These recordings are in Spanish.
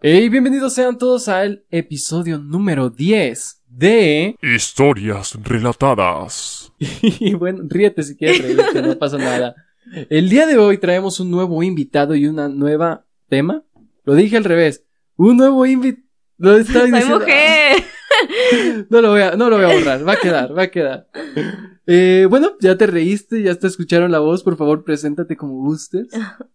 Hey, bienvenidos sean todos al episodio número 10 de... Historias relatadas. y bueno, ríete si quieres reírte, no pasa nada. El día de hoy traemos un nuevo invitado y una nueva tema. Lo dije al revés. Un nuevo invitado. Lo ¡Soy diciendo- mujer! No lo voy a, no lo voy a borrar, va a quedar, va a quedar. Eh, bueno, ya te reíste, ya te escucharon la voz, por favor, preséntate como gustes.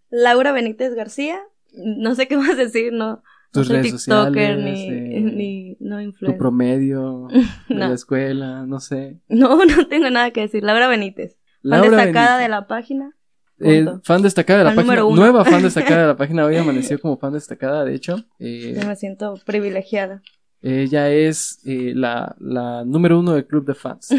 Laura Benítez García. No sé qué más decir, no. No Tus soy redes TikToker sociales, ni, eh, ni no tu influencer. promedio de No. la escuela, no sé. No, no tengo nada que decir. Laura Benítez. Fan destacada Benítez. de la página. Eh, fan destacada de la Fan página. Nueva fan destacada de la página. Hoy amaneció como fan destacada, de hecho. Eh, Yo me siento privilegiada. ella es eh, la, la número uno del club de fans.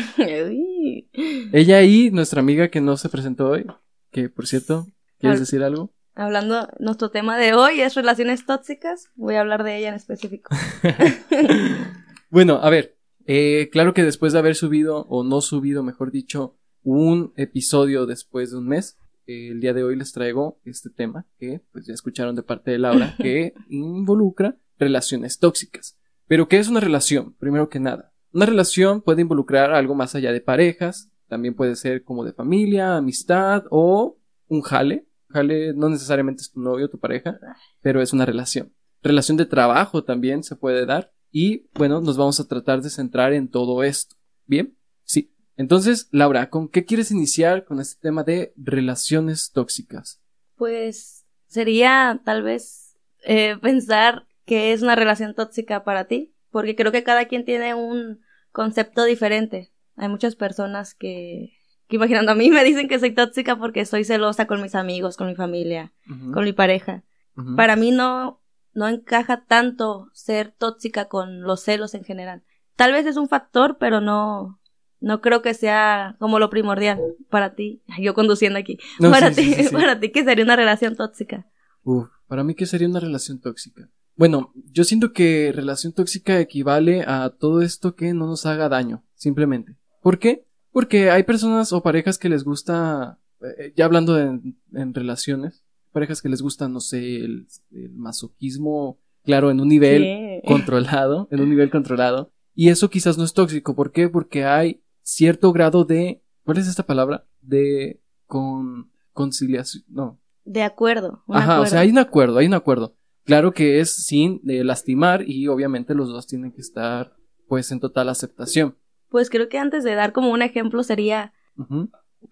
Ella y nuestra amiga que no se presentó hoy. Que por cierto, ¿quieres Al- decir algo? Hablando, nuestro tema de hoy es relaciones tóxicas. Voy a hablar de ella en específico. Bueno, a ver. eh, claro que después de haber subido, o no subido, mejor dicho, un episodio después de un mes, eh, el día de hoy les traigo este tema que pues ya escucharon de parte de Laura, que involucra relaciones tóxicas. Pero, ¿qué es una relación? Primero que nada. Una relación puede involucrar algo más allá de parejas, también puede ser como de familia, amistad o un jale. Jale no necesariamente es tu novio o tu pareja, pero es una relación. Relación de trabajo también se puede dar. Y bueno, nos vamos a tratar de centrar en todo esto. ¿Bien? Sí. Entonces, Laura, ¿con qué quieres iniciar con este tema de relaciones tóxicas? Pues sería tal vez eh, pensar que es una relación tóxica para ti, porque creo que cada quien tiene un concepto diferente. Hay muchas personas que imaginando a mí me dicen que soy tóxica porque soy celosa con mis amigos, con mi familia, con mi pareja. Para mí no, no encaja tanto ser tóxica con los celos en general. Tal vez es un factor, pero no, no creo que sea como lo primordial para ti. Yo conduciendo aquí. No, para sí, ti, sí. para ti, ¿qué sería una relación tóxica? Uf, para mí, ¿qué sería una relación tóxica? Bueno, yo siento que relación tóxica equivale a todo esto que no nos haga daño, simplemente. ¿Por qué? Porque hay personas o parejas que les gusta, eh, ya hablando de- en relaciones, parejas que les gusta, no sé, el, el masoquismo, claro, en un nivel controlado, en un nivel controlado. Y eso quizás no es tóxico. ¿Por qué? Porque hay cierto grado de, ¿cuál es esta palabra? De con conciliación, no. De acuerdo. un Ajá, o sea, hay un acuerdo, hay un acuerdo. Claro que es sin eh, lastimar y obviamente los dos tienen que estar pues en total aceptación. Pues creo que antes de dar como un ejemplo sería,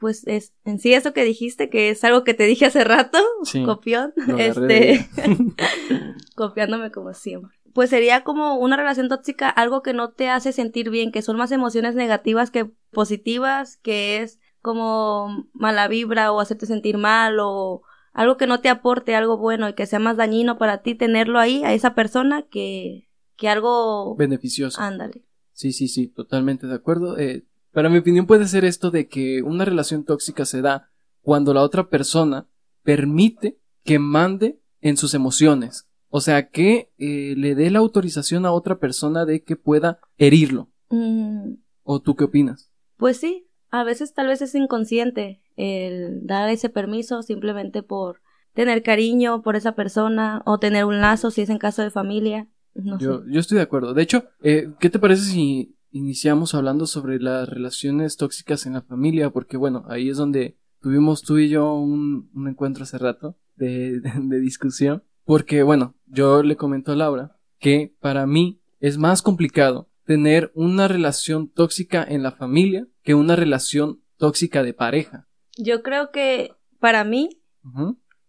pues es en sí eso que dijiste, que es algo que te dije hace rato, Sí, copión, este, copiándome como siempre. Pues sería como una relación tóxica, algo que no te hace sentir bien, que son más emociones negativas que positivas, que es como mala vibra o hacerte sentir mal o algo que no te aporte algo bueno y que sea más dañino para ti tenerlo ahí a esa persona que, que algo... beneficioso. Ándale. Sí, sí, sí, totalmente de acuerdo. Eh, para mi opinión puede ser esto de que una relación tóxica se da cuando la otra persona permite que mande en sus emociones. O sea, que eh, le dé la autorización a otra persona de que pueda herirlo. Mm, ¿O tú qué opinas? Pues sí, a veces tal vez es inconsciente el dar ese permiso simplemente por tener cariño por esa persona o tener un lazo si es en caso de familia. No Yo, sé. yo estoy de acuerdo. De hecho, eh, ¿qué te parece si iniciamos hablando sobre las relaciones tóxicas en la familia? Porque bueno, ahí es donde tuvimos tú y yo un, un encuentro hace rato de, de- de discusión. Porque bueno, yo le comento a Laura que para mí es más complicado tener una relación tóxica en la familia que una relación tóxica de pareja. Yo creo que para mí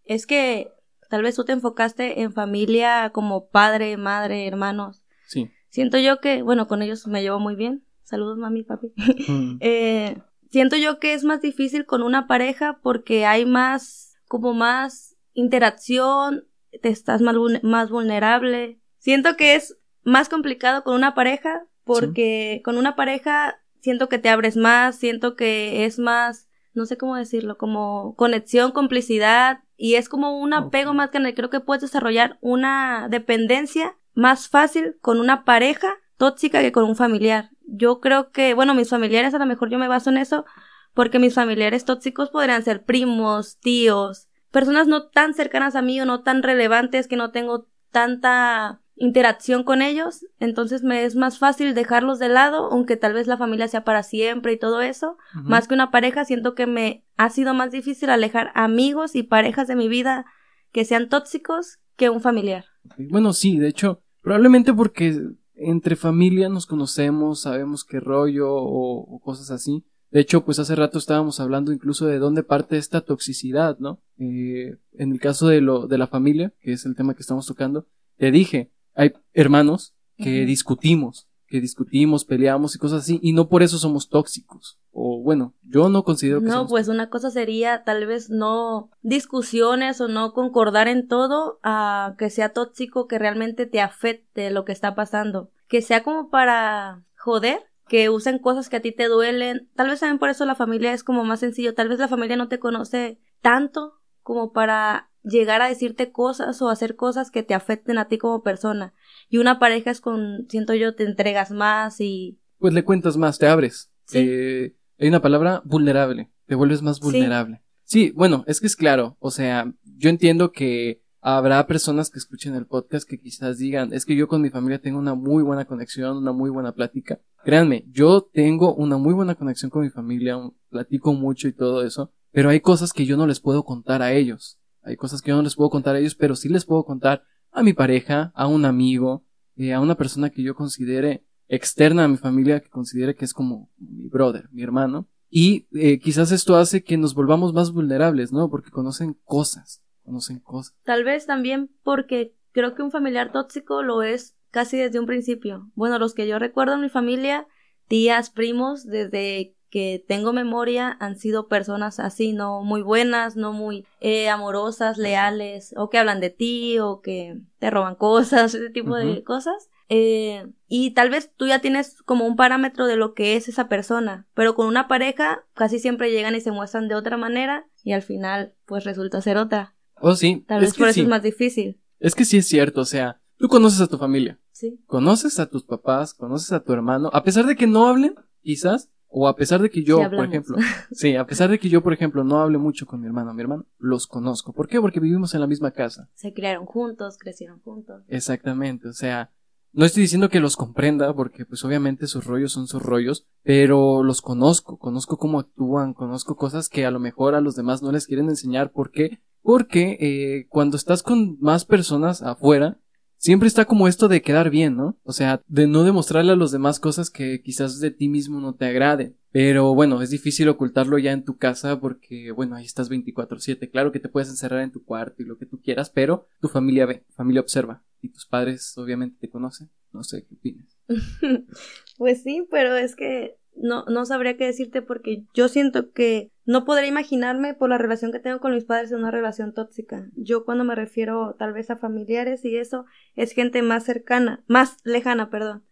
es que tal vez tú te enfocaste en familia como padre, madre, hermanos. Sí. Siento yo que, bueno, con ellos me llevo muy bien. Saludos, mami, papi. Mm. Eh, siento yo que es más difícil con una pareja porque hay más, como más interacción, te estás más, más vulnerable. Siento que es más complicado con una pareja porque con una pareja siento que te abres más, siento que es más, no sé cómo decirlo, como conexión, complicidad y es como un apego más grande. Creo que puedes desarrollar una dependencia más fácil con una pareja tóxica que con un familiar. Yo creo que, bueno, mis familiares a lo mejor yo me baso en eso porque mis familiares tóxicos podrían ser primos, tíos, personas no tan cercanas a mí o no tan relevantes que no tengo tanta interacción con ellos, entonces me es más fácil dejarlos de lado, aunque tal vez la familia sea para siempre y todo eso, más que una pareja, siento que me ha sido más difícil alejar amigos y parejas de mi vida que sean tóxicos que un familiar. Bueno, sí, de hecho, probablemente porque entre familia nos conocemos, sabemos qué rollo o, o cosas así. De hecho, pues hace rato estábamos hablando incluso de dónde parte esta toxicidad, ¿no? Eh, en el caso de lo de la familia, que es el tema que estamos tocando, te dije, hay hermanos que discutimos, que discutimos, peleamos y cosas así, y no por eso somos tóxicos. O bueno, yo no considero que No, somos pues una cosa sería tal vez no discusiones o no concordar en todo a que sea tóxico, que realmente te afecte lo que está pasando. Que sea como para joder, que usen cosas que a ti te duelen. Tal vez también por eso la familia es como más sencillo. Tal vez la familia no te conoce tanto como para llegar a decirte cosas o hacer cosas que te afecten a ti como persona. Y una pareja es con, siento yo, te entregas más y pues le cuentas más, te abres. Sí. Eh, hay una palabra vulnerable, te vuelves más Sí. vulnerable. Sí. bueno, es que es claro, o sea, yo entiendo que habrá personas que escuchen el podcast que quizás digan, es que yo con mi familia tengo una muy buena conexión, una muy buena plática. Créanme, yo tengo una muy buena conexión con mi familia, platico mucho y todo eso, pero hay cosas que yo no les puedo contar a ellos. Hay cosas que yo no les puedo contar a ellos, pero sí les puedo contar a mi pareja, a un amigo, eh, a una persona que yo considere externa a mi familia, que considere que es como mi brother, mi hermano. Y eh, quizás esto hace que nos volvamos más vulnerables, ¿no? Porque conocen cosas, conocen cosas. Tal vez también porque creo que un familiar tóxico lo es casi desde un principio. Bueno, los que yo recuerdo en mi familia, tías, primos, desde que tengo memoria han sido personas así, no muy buenas, no muy eh, amorosas, leales, o que hablan de ti, o que te roban cosas, ese tipo de cosas. Eh, y tal vez tú ya tienes como un parámetro de lo que es esa persona, pero con una pareja casi siempre llegan y se muestran de otra manera y al final pues resulta ser otra. Oh, sí. Tal es vez que por eso sí. es más difícil. Es que sí es cierto, o sea, tú conoces a tu familia, Sí. conoces a tus papás, conoces a tu hermano, a pesar de que no hablen, quizás, o a pesar de que yo, por ejemplo, sí, a pesar de que yo, por ejemplo, no hable mucho con mi hermano, mi hermano, los conozco. ¿Por qué? Porque vivimos en la misma casa. Se criaron juntos, crecieron juntos. Exactamente, o sea, no estoy diciendo que los comprenda, porque pues obviamente sus rollos son sus rollos, pero los conozco, conozco cómo actúan, conozco cosas que a lo mejor a los demás no les quieren enseñar. ¿Por qué? Porque eh, cuando estás con más personas afuera, siempre está como esto de quedar bien, ¿no? O sea, de no demostrarle a los demás cosas que quizás de ti mismo no te agraden. Pero bueno, es difícil ocultarlo ya en tu casa porque, bueno, ahí estás 24/7. Claro que te puedes encerrar en tu cuarto y lo que tú quieras, pero tu familia ve, tu familia observa. Y tus padres obviamente te conocen. No sé qué opinas. Pues sí, pero es que no, no sabría qué decirte porque yo siento que no podría imaginarme por la relación que tengo con mis padres en una relación tóxica. Yo cuando me refiero tal vez a familiares y eso, es gente más cercana, más lejana, perdón.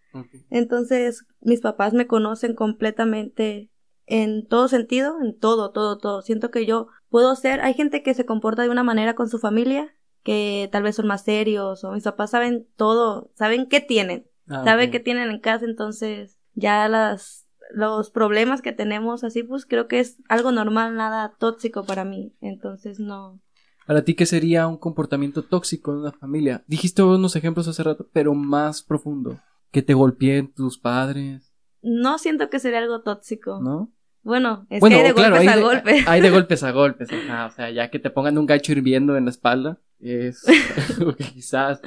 Entonces, mis papás me conocen completamente en todo sentido, en todo, todo, todo. Siento que yo puedo ser, hay gente que se comporta de una manera con su familia, que tal vez son más serios, o mis papás saben todo, saben qué tienen, Ah, saben qué tienen en casa, entonces ya las, los problemas que tenemos así, pues creo que es algo normal, nada tóxico para mí. Entonces no. Para ti, ¿qué sería un comportamiento tóxico en una familia? Dijiste unos ejemplos hace rato, pero más profundo. Que te golpeen tus padres, No siento que sería algo tóxico. ¿no? Bueno, es bueno, que hay de claro, golpes hay a de, golpes. hay de golpes a golpes, ajá, o sea, ya que te pongan un gacho hirviendo en la espalda, es algo que quizás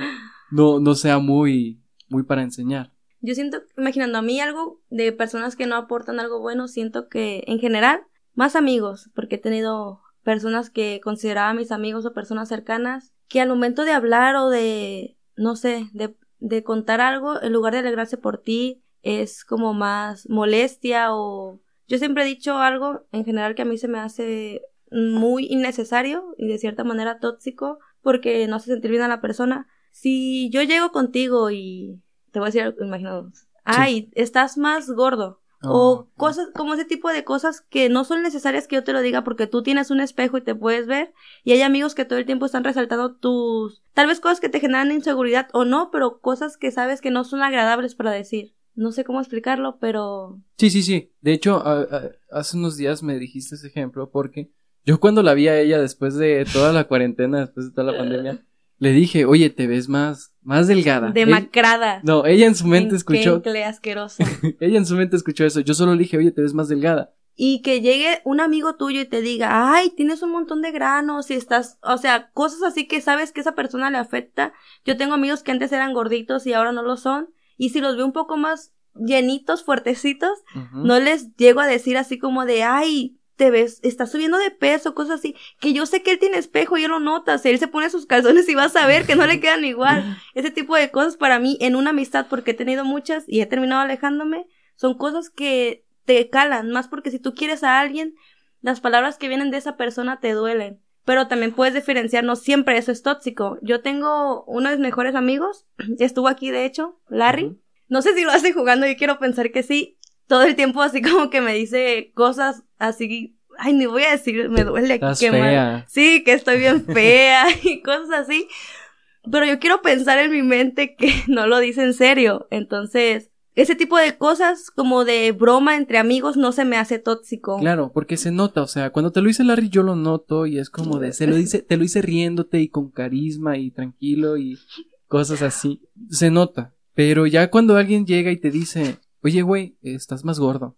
no, no sea muy, muy para enseñar. Yo siento, imaginando a mí algo de personas que no aportan algo bueno, siento que en general, más amigos, porque he tenido personas que consideraba mis amigos o personas cercanas, que al momento de hablar o de, no sé, de, de contar algo, en lugar de alegrarse por ti, es como más molestia o... Yo siempre he dicho algo en general que a mí se me hace muy innecesario y de cierta manera tóxico porque no hace sentir bien a la persona. Si yo llego contigo y te voy a decir algo, imaginaos, ay, estás más gordo. o Oh, cosas, como ese tipo de cosas que no son necesarias que yo te lo diga porque tú tienes un espejo y te puedes ver y hay amigos que todo el tiempo están resaltando tus, tal vez cosas que te generan inseguridad o no, pero cosas que sabes que no son agradables para decir. No sé cómo explicarlo, pero Sí, sí, sí. De hecho, a- a- hace unos días me dijiste ese ejemplo porque yo cuando la vi a ella después de toda la cuarentena, después de toda la pandemia, le dije, oye, te ves más, más delgada. Demacrada. no, ella en su mente escuchó. asqueroso. ella en su mente escuchó eso. Yo solo le dije, oye, te ves más delgada. Y que llegue un amigo tuyo y te diga, ay, tienes un montón de granos y estás, o sea, cosas así que sabes que esa persona le afecta. Yo tengo amigos que antes eran gorditos y ahora no lo son. Y si los veo un poco más llenitos, fuertecitos, no les llego a decir así como de, ay, te ves, estás subiendo de peso, cosas así, que yo sé que él tiene espejo y él lo nota, si él se pone sus calzones y vas a ver que no le quedan igual. Ese tipo de cosas para mí en una amistad, porque he tenido muchas y he terminado alejándome, son cosas que te calan, más porque si tú quieres a alguien, las palabras que vienen de esa persona te duelen. Pero también puedes diferenciar, no siempre eso es tóxico. Yo tengo uno de mis mejores amigos, estuvo aquí de hecho, Larry. No sé si lo hace jugando, yo quiero pensar que sí. Todo el tiempo así como que me dice cosas así, ay, ni voy a decir, me duele Estás fea. Sí, que estoy bien fea y cosas así. Pero yo quiero pensar en mi mente que no lo dice en serio. Entonces, ese tipo de cosas como de broma entre amigos no se me hace tóxico. Claro, porque se nota, o sea, cuando te lo dice Larry yo lo noto y es como de, se lo dice, te lo dice riéndote y con carisma y tranquilo y cosas así. Se nota. Pero ya cuando alguien llega y te dice, oye, güey, estás más gordo.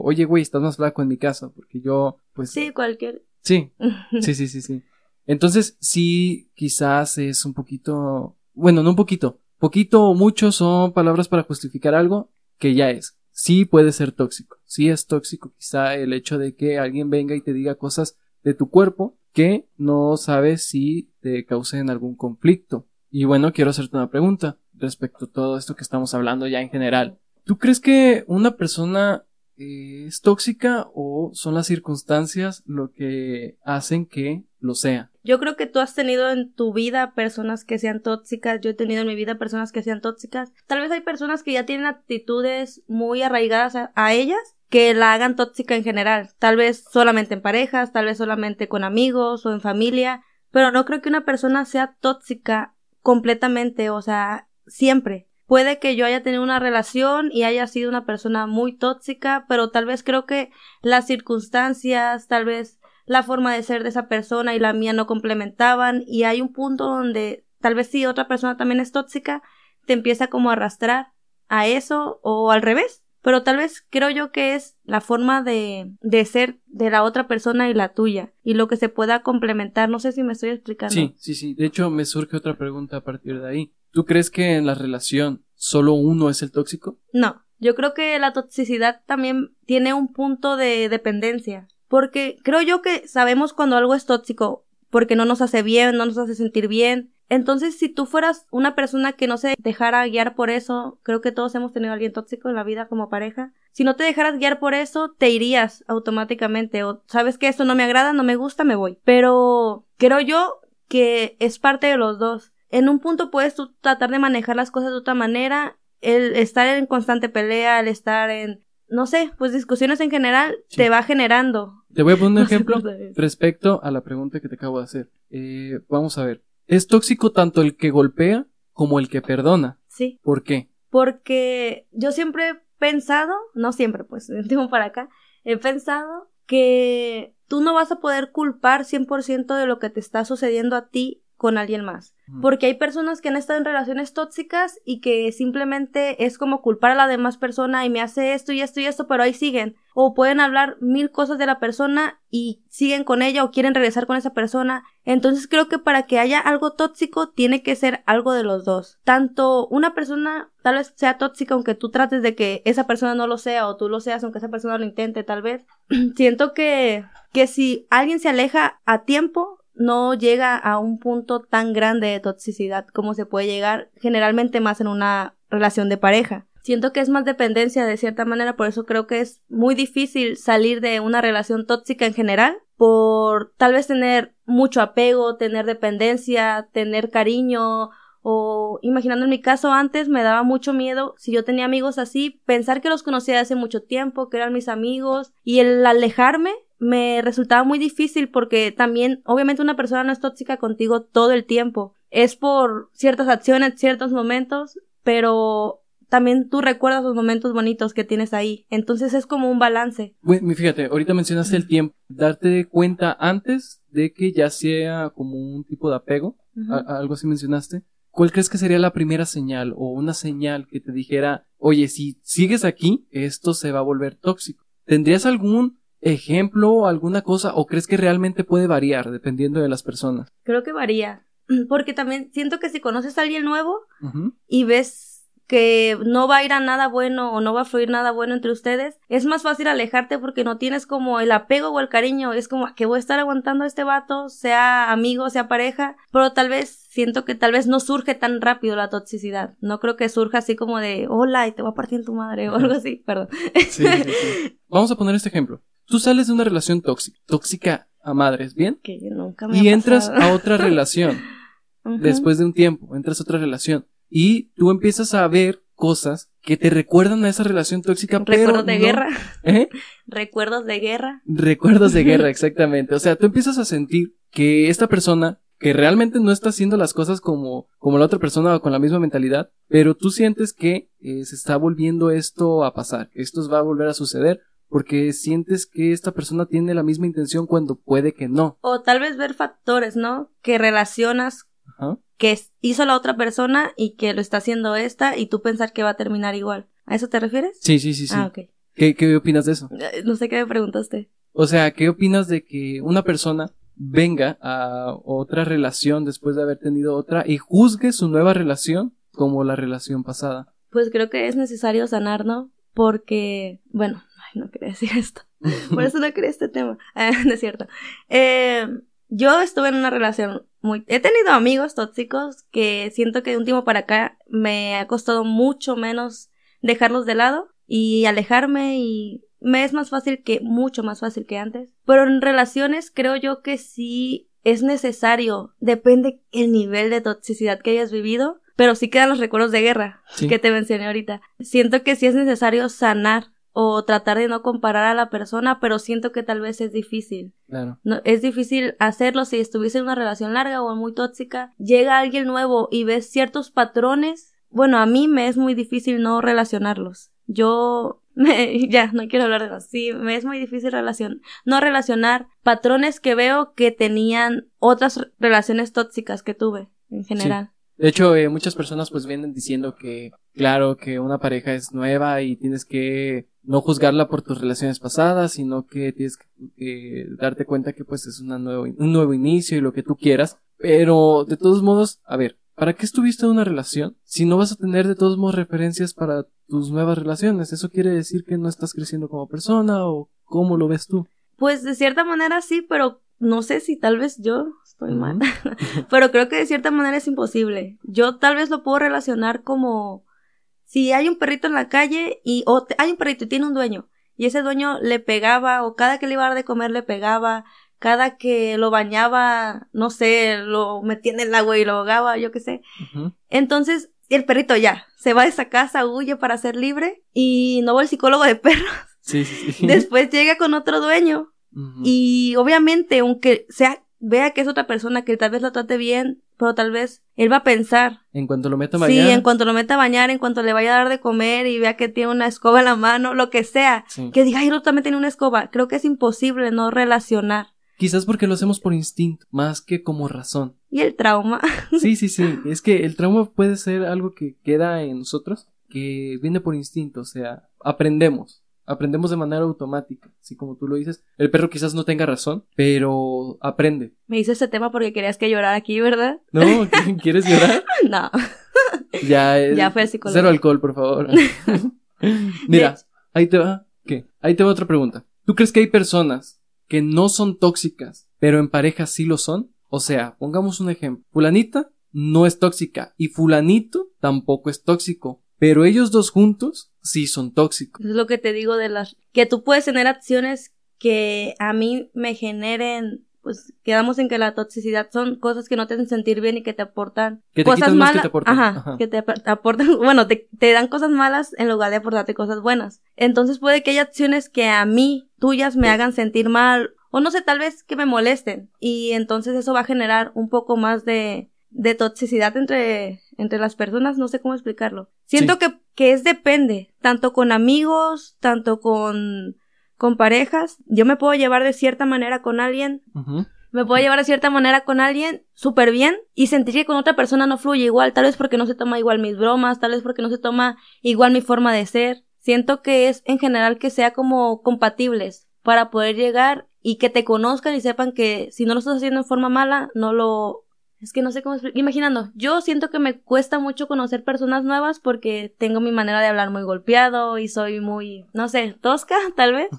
O, oye, güey, estás más flaco en mi caso. Porque yo, pues. Sí, cualquier. Sí, sí, sí, sí, sí. Entonces, sí, quizás es un poquito. Bueno, no un poquito. Poquito o mucho son palabras para justificar algo que ya es. Sí puede ser tóxico. Sí es tóxico quizá el hecho de que alguien venga y te diga cosas de tu cuerpo que no sabes si te causen algún conflicto. Y bueno, quiero hacerte una pregunta respecto a todo esto que estamos hablando ya en general. ¿Tú crees que una persona eh, es tóxica o son las circunstancias lo que hacen que lo sea? Yo creo que tú has tenido en tu vida personas que sean tóxicas, yo he tenido en mi vida personas que sean tóxicas. Tal vez hay personas que ya tienen actitudes muy arraigadas a, a ellas que la hagan tóxica en general. Tal vez solamente en parejas, tal vez solamente con amigos o en familia, pero no creo que una persona sea tóxica completamente, o sea, siempre. Puede que yo haya tenido una relación y haya sido una persona muy tóxica, pero tal vez creo que las circunstancias, tal vez la forma de ser de esa persona y la mía no complementaban y hay un punto donde tal vez si otra persona también es tóxica, te empieza como a arrastrar a eso o al revés. Pero tal vez creo yo que es la forma de, de ser de la otra persona y la tuya y lo que se pueda complementar. No sé si me estoy explicando. Sí, sí, sí. De hecho, me surge otra pregunta a partir de ahí. ¿Tú crees que en la relación solo uno es el tóxico? No, yo creo que la toxicidad también tiene un punto de dependencia, porque creo yo que sabemos cuando algo es tóxico, porque no nos hace bien, no nos hace sentir bien. Entonces, si tú fueras una persona que no se dejara guiar por eso, creo que todos hemos tenido alguien tóxico en la vida como pareja. Si no te dejaras guiar por eso, te irías automáticamente. O sabes que esto no me agrada, no me gusta, me voy. Pero creo yo que es parte de los dos en un punto puedes tú tratar de manejar las cosas de otra manera, el estar en constante pelea, el estar en, no sé, pues discusiones en general, te va generando. Te voy a poner un ejemplo respecto a la pregunta que te acabo de hacer. Eh, vamos a ver, ¿es tóxico tanto el que golpea como el que perdona? Sí. ¿Por qué? Porque yo siempre he pensado, no siempre, pues, de tiempo para acá, he pensado que tú no vas a poder culpar 100% de lo que te está sucediendo a ti con alguien más. Porque hay personas que han estado en relaciones tóxicas y que simplemente es como culpar a la demás persona y me hace esto y esto y esto, pero ahí siguen. O pueden hablar mil cosas de la persona y siguen con ella o quieren regresar con esa persona. Entonces creo que para que haya algo tóxico tiene que ser algo de los dos. Tanto una persona tal vez sea tóxica aunque tú trates de que esa persona no lo sea o tú lo seas aunque esa persona lo intente tal vez. Siento que que si alguien se aleja a tiempo no llega a un punto tan grande de toxicidad como se puede llegar generalmente más en una relación de pareja. Siento que es más dependencia de cierta manera, por eso creo que es muy difícil salir de una relación tóxica en general, por tal vez tener mucho apego, tener dependencia, tener cariño, o imaginando en mi caso antes me daba mucho miedo si yo tenía amigos así, pensar que los conocía hace mucho tiempo, que eran mis amigos, y el alejarme me resultaba muy difícil porque también, obviamente, una persona no es tóxica contigo todo el tiempo. Es por ciertas acciones, ciertos momentos, pero también tú recuerdas los momentos bonitos que tienes ahí. Entonces es como un balance. Bueno, fíjate, ahorita mencionaste el tiempo. Darte cuenta antes de que ya sea como un tipo de apego, a- algo así mencionaste, ¿cuál crees que sería la primera señal o una señal que te dijera, oye, si sigues aquí, esto se va a volver tóxico? ¿Tendrías algún ejemplo, alguna cosa, o crees que realmente puede variar dependiendo de las personas? Creo que varía. Porque también siento que si conoces a alguien nuevo y ves que no va a ir a nada bueno o no va a fluir nada bueno entre ustedes, es más fácil alejarte porque no tienes como el apego o el cariño. Es como "Ah, que voy a estar aguantando a este vato, sea amigo, sea pareja, pero tal vez siento que tal vez no surge tan rápido la toxicidad. No creo que surja así como de hola y te voy a partir en tu madre o algo así, perdón. Sí, sí, sí. Vamos a poner este ejemplo. Tú sales de una relación tóxica, tóxica a madres, ¿bien? que nunca me Y ha entras a otra relación. Después de un tiempo, entras a otra relación y tú empiezas a ver cosas que te recuerdan a esa relación tóxica, pero Recuerdos de no- guerra. ¿Eh? Recuerdos de guerra. Recuerdos de guerra, exactamente. O sea, tú empiezas a sentir que esta persona que realmente no está haciendo las cosas como, como la otra persona o con la misma mentalidad, pero tú sientes que eh, se está volviendo esto a pasar, esto va a volver a suceder, porque sientes que esta persona tiene la misma intención cuando puede que no. O tal vez ver factores, ¿no? Que relacionas Ajá. que hizo la otra persona y que lo está haciendo esta y tú pensar que va a terminar igual. ¿A eso te refieres? Sí, sí, sí, sí. Ah, ok. ¿Qué, ¿Qué opinas de eso? Eh, No sé qué me preguntaste. O sea, ¿qué opinas de que una persona venga a otra relación después de haber tenido otra y juzgue su nueva relación como la relación pasada? Pues creo que es necesario sanar, ¿no? Porque, bueno, ay, no quería decir esto. Por eso no quería este tema. Ah, no es cierto. Eh, yo estuve en una relación muy... He tenido amigos tóxicos que siento que de un tiempo para acá me ha costado mucho menos dejarlos de lado y alejarme y me es más fácil que, mucho más fácil que antes. Pero en relaciones creo yo que sí es necesario, depende el nivel de toxicidad que hayas vivido, pero sí quedan los recuerdos de guerra Sí. que te mencioné ahorita. Siento que sí es necesario sanar o tratar de no comparar a la persona, pero siento que tal vez es difícil. Claro. No, es difícil hacerlo si estuviese en una relación larga o muy tóxica. Llega alguien nuevo y ves ciertos patrones. Bueno, a mí me es muy difícil no relacionarlos. Yo me, ya no quiero hablar de más. Sí, me es muy difícil relacion, no relacionar patrones que veo que tenían otras relaciones tóxicas que tuve en general. De hecho, eh, muchas personas pues vienen diciendo que, claro, que una pareja es nueva y tienes que no juzgarla por tus relaciones pasadas, sino que tienes que eh, darte cuenta que pues es una nuevo, un nuevo inicio y lo que tú quieras. Pero, de todos modos, a ver, ¿para qué estuviste en una relación si no vas a tener de todos modos referencias para tus nuevas relaciones? ¿Eso quiere decir que no estás creciendo como persona o cómo lo ves tú? Pues de cierta manera sí, pero no sé si tal vez yo estoy mal. Pero creo que de cierta manera es imposible. Yo tal vez lo puedo relacionar como si hay un perrito en la calle y o hay un perrito y tiene un dueño y ese dueño le pegaba o cada que le iba a dar de comer le pegaba, cada que lo bañaba, no sé, lo metía en el agua y lo ahogaba, yo qué sé. Entonces el perrito ya se va de esa casa, huye para ser libre y no va el psicólogo de perros. Sí, sí, sí. Después llega con otro dueño y obviamente, aunque sea, vea que es otra persona que tal vez la trate bien, pero tal vez él va a pensar. En cuanto lo meta a Sí, bañar. en cuanto lo meta a bañar, en cuanto le vaya a dar de comer y vea que tiene una escoba en la mano, lo que sea. Sí. Que diga, ay, otro también tiene una escoba. Creo que es imposible no relacionar. Quizás porque lo hacemos por instinto, más que como razón. Y el trauma. Sí, sí, sí. Es que el trauma puede ser algo que queda en nosotros, que viene por instinto, o sea, aprendemos. Aprendemos de manera automática, así como tú lo dices. El perro quizás no tenga razón, pero aprende. Me hice este tema porque querías que llorara aquí, ¿verdad? ¿No? ¿Qui- ¿Quieres llorar? No. Ya, es- Ya fue psicólogo. Cero alcohol, por favor. Mira, ahí te va. ¿Qué? Ahí te va otra pregunta. ¿Tú crees que hay personas que no son tóxicas, pero en pareja sí lo son? O sea, pongamos un ejemplo. Fulanita no es tóxica y fulanito tampoco es tóxico, pero ellos dos juntos sí son tóxicos. Es lo que te digo de las... Que tú puedes tener acciones que a mí me generen... Pues quedamos en que la toxicidad son cosas que no te hacen sentir bien y que te aportan Que te cosas más que malas. te aportan. Ajá, Ajá. que te ap- aportan, bueno, te, te dan cosas malas en lugar de aportarte cosas buenas. Entonces puede que haya acciones que a mí, tuyas, me hagan sentir mal, o no sé, tal vez que me molesten. Y entonces eso va a generar un poco más de, de toxicidad entre, entre las personas, no sé cómo explicarlo. Siento Sí. que, que es depende, tanto con amigos, tanto con, con parejas. Yo me puedo llevar de cierta manera con alguien, me puedo llevar de cierta manera con alguien súper bien y sentir que con otra persona no fluye igual, tal vez porque no se toma igual mis bromas, tal vez porque no se toma igual mi forma de ser. Siento que es en general que sea como compatibles para poder llegar y que te conozcan y sepan que si no lo estás haciendo en forma mala, no lo... Es que no sé cómo explicar. Imaginando, yo siento que me cuesta mucho conocer personas nuevas porque tengo mi manera de hablar muy golpeado y soy muy, no sé, tosca, tal vez.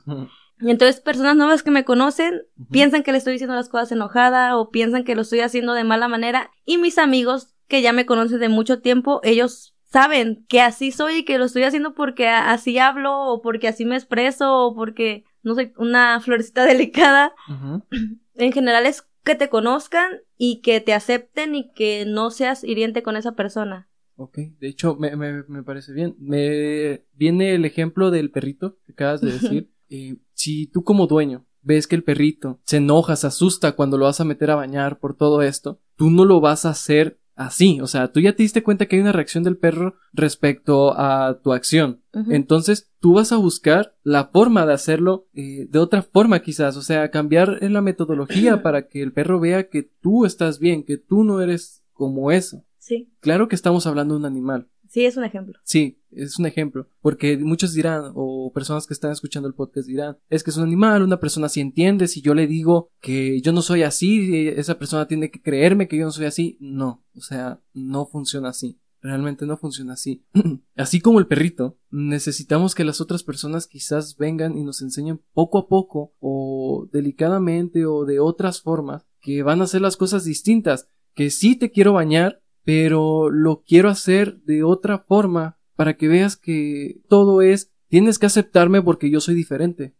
Y entonces personas nuevas que me conocen piensan que le estoy diciendo las cosas enojada o piensan que lo estoy haciendo de mala manera. Y mis amigos que ya me conocen de mucho tiempo, ellos saben que así soy y que lo estoy haciendo porque así hablo o porque así me expreso o porque no soy una florecita delicada. En general es que te conozcan y que te acepten y que no seas hiriente con esa persona. Ok, de hecho me, me, me parece bien. Me viene el ejemplo del perrito que acabas de decir. Eh, si tú como dueño ves que el perrito se enoja, se asusta cuando lo vas a meter a bañar por todo esto, tú no lo vas a hacer así. O sea, tú ya te diste cuenta que hay una reacción del perro respecto a tu acción. Entonces, tú vas a buscar la forma de hacerlo eh, de otra forma quizás. O sea, cambiar en la metodología para que el perro vea que tú estás bien, que tú no eres como eso. Sí. Claro que estamos hablando de un animal. Sí, es un ejemplo. Sí, es un ejemplo. Porque muchos dirán, o personas que están escuchando el podcast dirán, es que es un animal, una persona si entiende, si yo le digo que yo no soy así, esa persona tiene que creerme que yo no soy así. No, o sea, no funciona así. Realmente no funciona así. así como el perrito, necesitamos que las otras personas quizás vengan y nos enseñen poco a poco, o delicadamente, o de otras formas, que van a hacer las cosas distintas. Que sí te quiero bañar, pero lo quiero hacer de otra forma para que veas que todo es tienes que aceptarme porque yo soy diferente.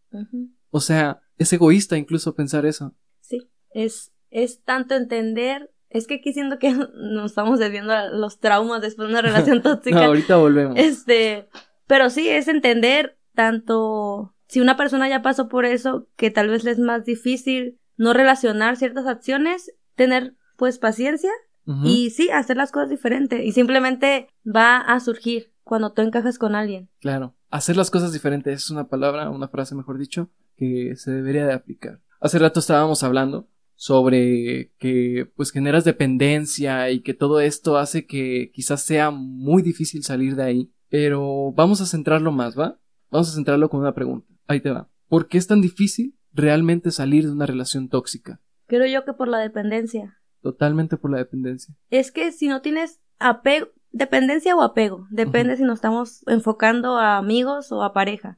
O sea, es egoísta incluso pensar eso. Sí, es, es tanto entender, es que aquí siento que nos estamos debiendo a los traumas después de una relación tóxica. no, ahorita volvemos. Este, pero sí, es entender tanto si una persona ya pasó por eso, que tal vez le es más difícil no relacionar ciertas acciones, tener pues paciencia y sí, hacer las cosas diferentes. Y simplemente va a surgir cuando tú encajas con alguien. Claro. Hacer las cosas diferentes es una palabra, una frase mejor dicho, que se debería de aplicar. Hace rato estábamos hablando sobre que pues generas dependencia y que todo esto hace que quizás sea muy difícil salir de ahí. Pero vamos a centrarlo más, ¿va? Vamos a centrarlo con una pregunta. Ahí te va. ¿Por qué es tan difícil realmente salir de una relación tóxica? Creo yo que por la dependencia. Totalmente por la dependencia. Es que si no tienes apego, dependencia o apego, depende si nos estamos enfocando a amigos o a pareja.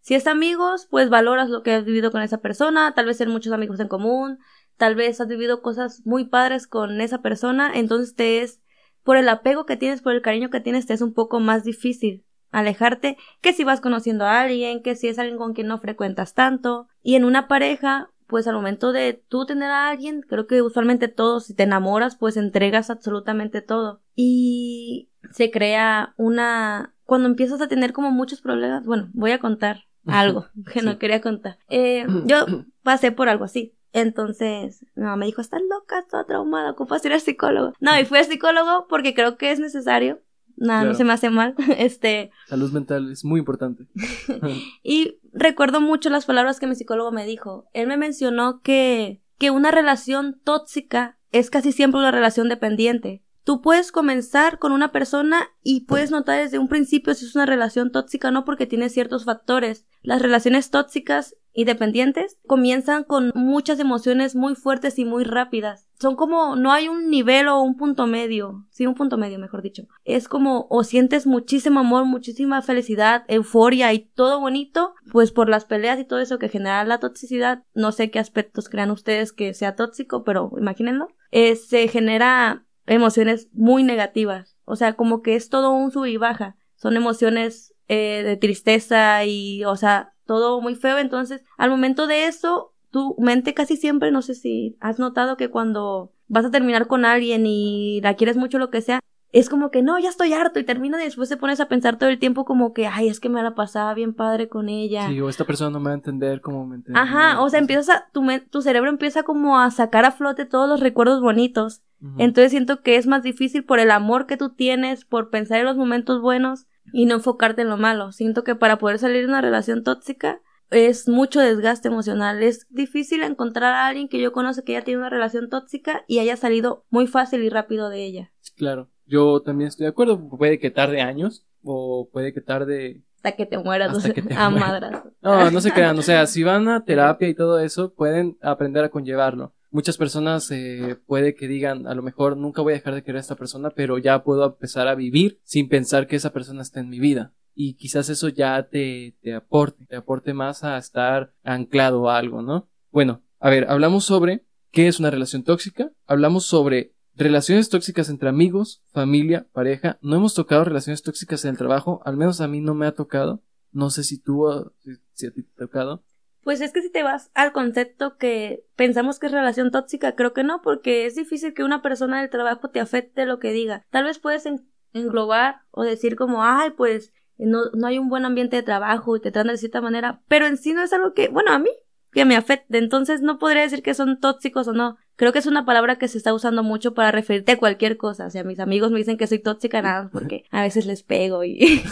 Si es amigos, pues valoras lo que has vivido con esa persona, tal vez ser muchos amigos en común, tal vez has vivido cosas muy padres con esa persona, entonces te es, por el apego que tienes, por el cariño que tienes, te es un poco más difícil alejarte que si vas conociendo a alguien, que si es alguien con quien no frecuentas tanto. Y en una pareja, pues al momento de tú tener a alguien, creo que usualmente todos, si te enamoras, pues entregas absolutamente todo. Y se crea una... Cuando empiezas a tener como muchos problemas, bueno, voy a contar algo que no quería contar. Eh, yo pasé por algo así. Entonces, mi mamá me dijo, estás loca, toda traumada, ocupas ir al psicólogo. No, y fui al psicólogo porque creo que es necesario. Nada, no se me hace mal. Este. Salud mental es muy importante. y recuerdo mucho las palabras que mi psicólogo me dijo. Él me mencionó que, que una relación tóxica es casi siempre una relación dependiente. Tú puedes comenzar con una persona y puedes notar desde un principio si es una relación tóxica o no porque tiene ciertos factores. Las relaciones tóxicas y dependientes comienzan con muchas emociones muy fuertes y muy rápidas. Son como, no hay un nivel o un punto medio. Sí, un punto medio, mejor dicho. Es como, o sientes muchísimo amor, muchísima felicidad, euforia y todo bonito, pues por las peleas y todo eso que genera la toxicidad. No sé qué aspectos crean ustedes que sea tóxico, pero imagínenlo. Eh, se genera emociones muy negativas. O sea, como que es todo un sub y baja. Son emociones eh, de tristeza y, o sea, todo muy feo. Entonces, al momento de eso, tu mente casi siempre, no sé si has notado que cuando vas a terminar con alguien y la quieres mucho, lo que sea, es como que no, ya estoy harto y termina y después te pones a pensar todo el tiempo como que, ay, es que me la pasaba bien padre con ella. Sí, o esta persona no me va a entender como me entiende. Ajá, o sea, empiezas a, tu, tu cerebro empieza como a sacar a flote todos los recuerdos bonitos. Entonces siento que es más difícil por el amor que tú tienes, por pensar en los momentos buenos y no enfocarte en lo malo. Siento que para poder salir de una relación tóxica, es mucho desgaste emocional. Es difícil encontrar a alguien que yo conozco que ya tiene una relación tóxica y haya salido muy fácil y rápido de ella. Claro, yo también estoy de acuerdo. Puede que tarde años o puede que tarde Hasta que te mueras Hasta que te a mueras. madras. No, no se crean. O sea, si van a terapia y todo eso, pueden aprender a conllevarlo. Muchas personas eh, puede que digan, a lo mejor nunca voy a dejar de querer a esta persona, pero ya puedo empezar a vivir sin pensar que esa persona está en mi vida. Y quizás eso ya te, te aporte, te aporte más a estar anclado a algo, ¿no? Bueno, a ver, hablamos sobre qué es una relación tóxica, hablamos sobre relaciones tóxicas entre amigos, familia, pareja. No hemos tocado relaciones tóxicas en el trabajo, al menos a mí no me ha tocado. No sé si tú, si, si a ti te ha tocado. Pues es que si te vas al concepto que pensamos que es relación tóxica, creo que no, porque es difícil que una persona del trabajo te afecte lo que diga. Tal vez puedes en- englobar o decir como, ay, pues no, no hay un buen ambiente de trabajo y te tratan de cierta manera, pero en sí no es algo que, bueno, a mí, que me afecte. Entonces no podría decir que son tóxicos o no. Creo que es una palabra que se está usando mucho para referirte a cualquier cosa. O sea, mis amigos me dicen que soy tóxica nada porque a veces les pego y,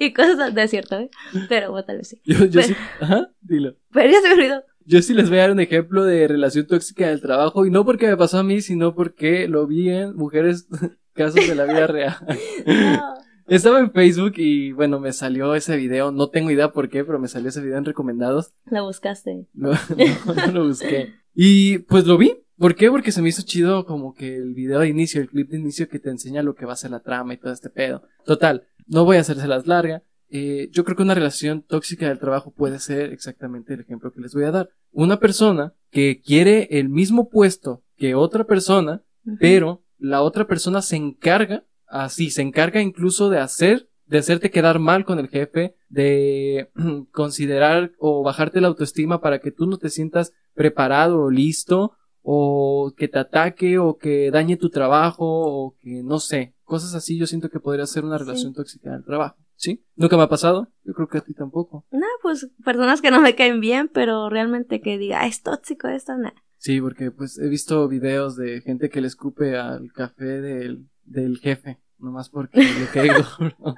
y cosas de cierto, ¿eh? Pero bueno, tal vez sí. Yo, yo Pero- sí, ajá, dilo. Pero ya se me olvidó. Yo sí les voy a dar un ejemplo de relación tóxica del trabajo y no porque me pasó a mí, sino porque lo vi en mujeres casos de la vida real. No. Estaba en Facebook y bueno, me salió ese video, no tengo idea por qué, pero me salió ese video en recomendados. La buscaste. No, no, no lo busqué. Y pues lo vi. ¿Por qué? Porque se me hizo chido como que el video de inicio, el clip de inicio que te enseña lo que va a ser la trama y todo este pedo. Total, no voy a hacérselas larga. Eh, yo creo que una relación tóxica del trabajo puede ser exactamente el ejemplo que les voy a dar. Una persona que quiere el mismo puesto que otra persona, pero la otra persona se encarga, así, se encarga incluso de hacer, de hacerte quedar mal con el jefe, de considerar o bajarte la autoestima para que tú no te sientas preparado o listo, o que te ataque, o que dañe tu trabajo, o que no sé, cosas así yo siento que podría ser una Sí. relación tóxica del trabajo, ¿sí? Nunca me ha pasado, yo creo que a ti tampoco. No, pues personas que no me caen bien, pero realmente que diga, "Ah, es tóxico esto, no. Sí, porque pues he visto videos de gente que le escupe al café del, del jefe, nomás porque le cae gordo.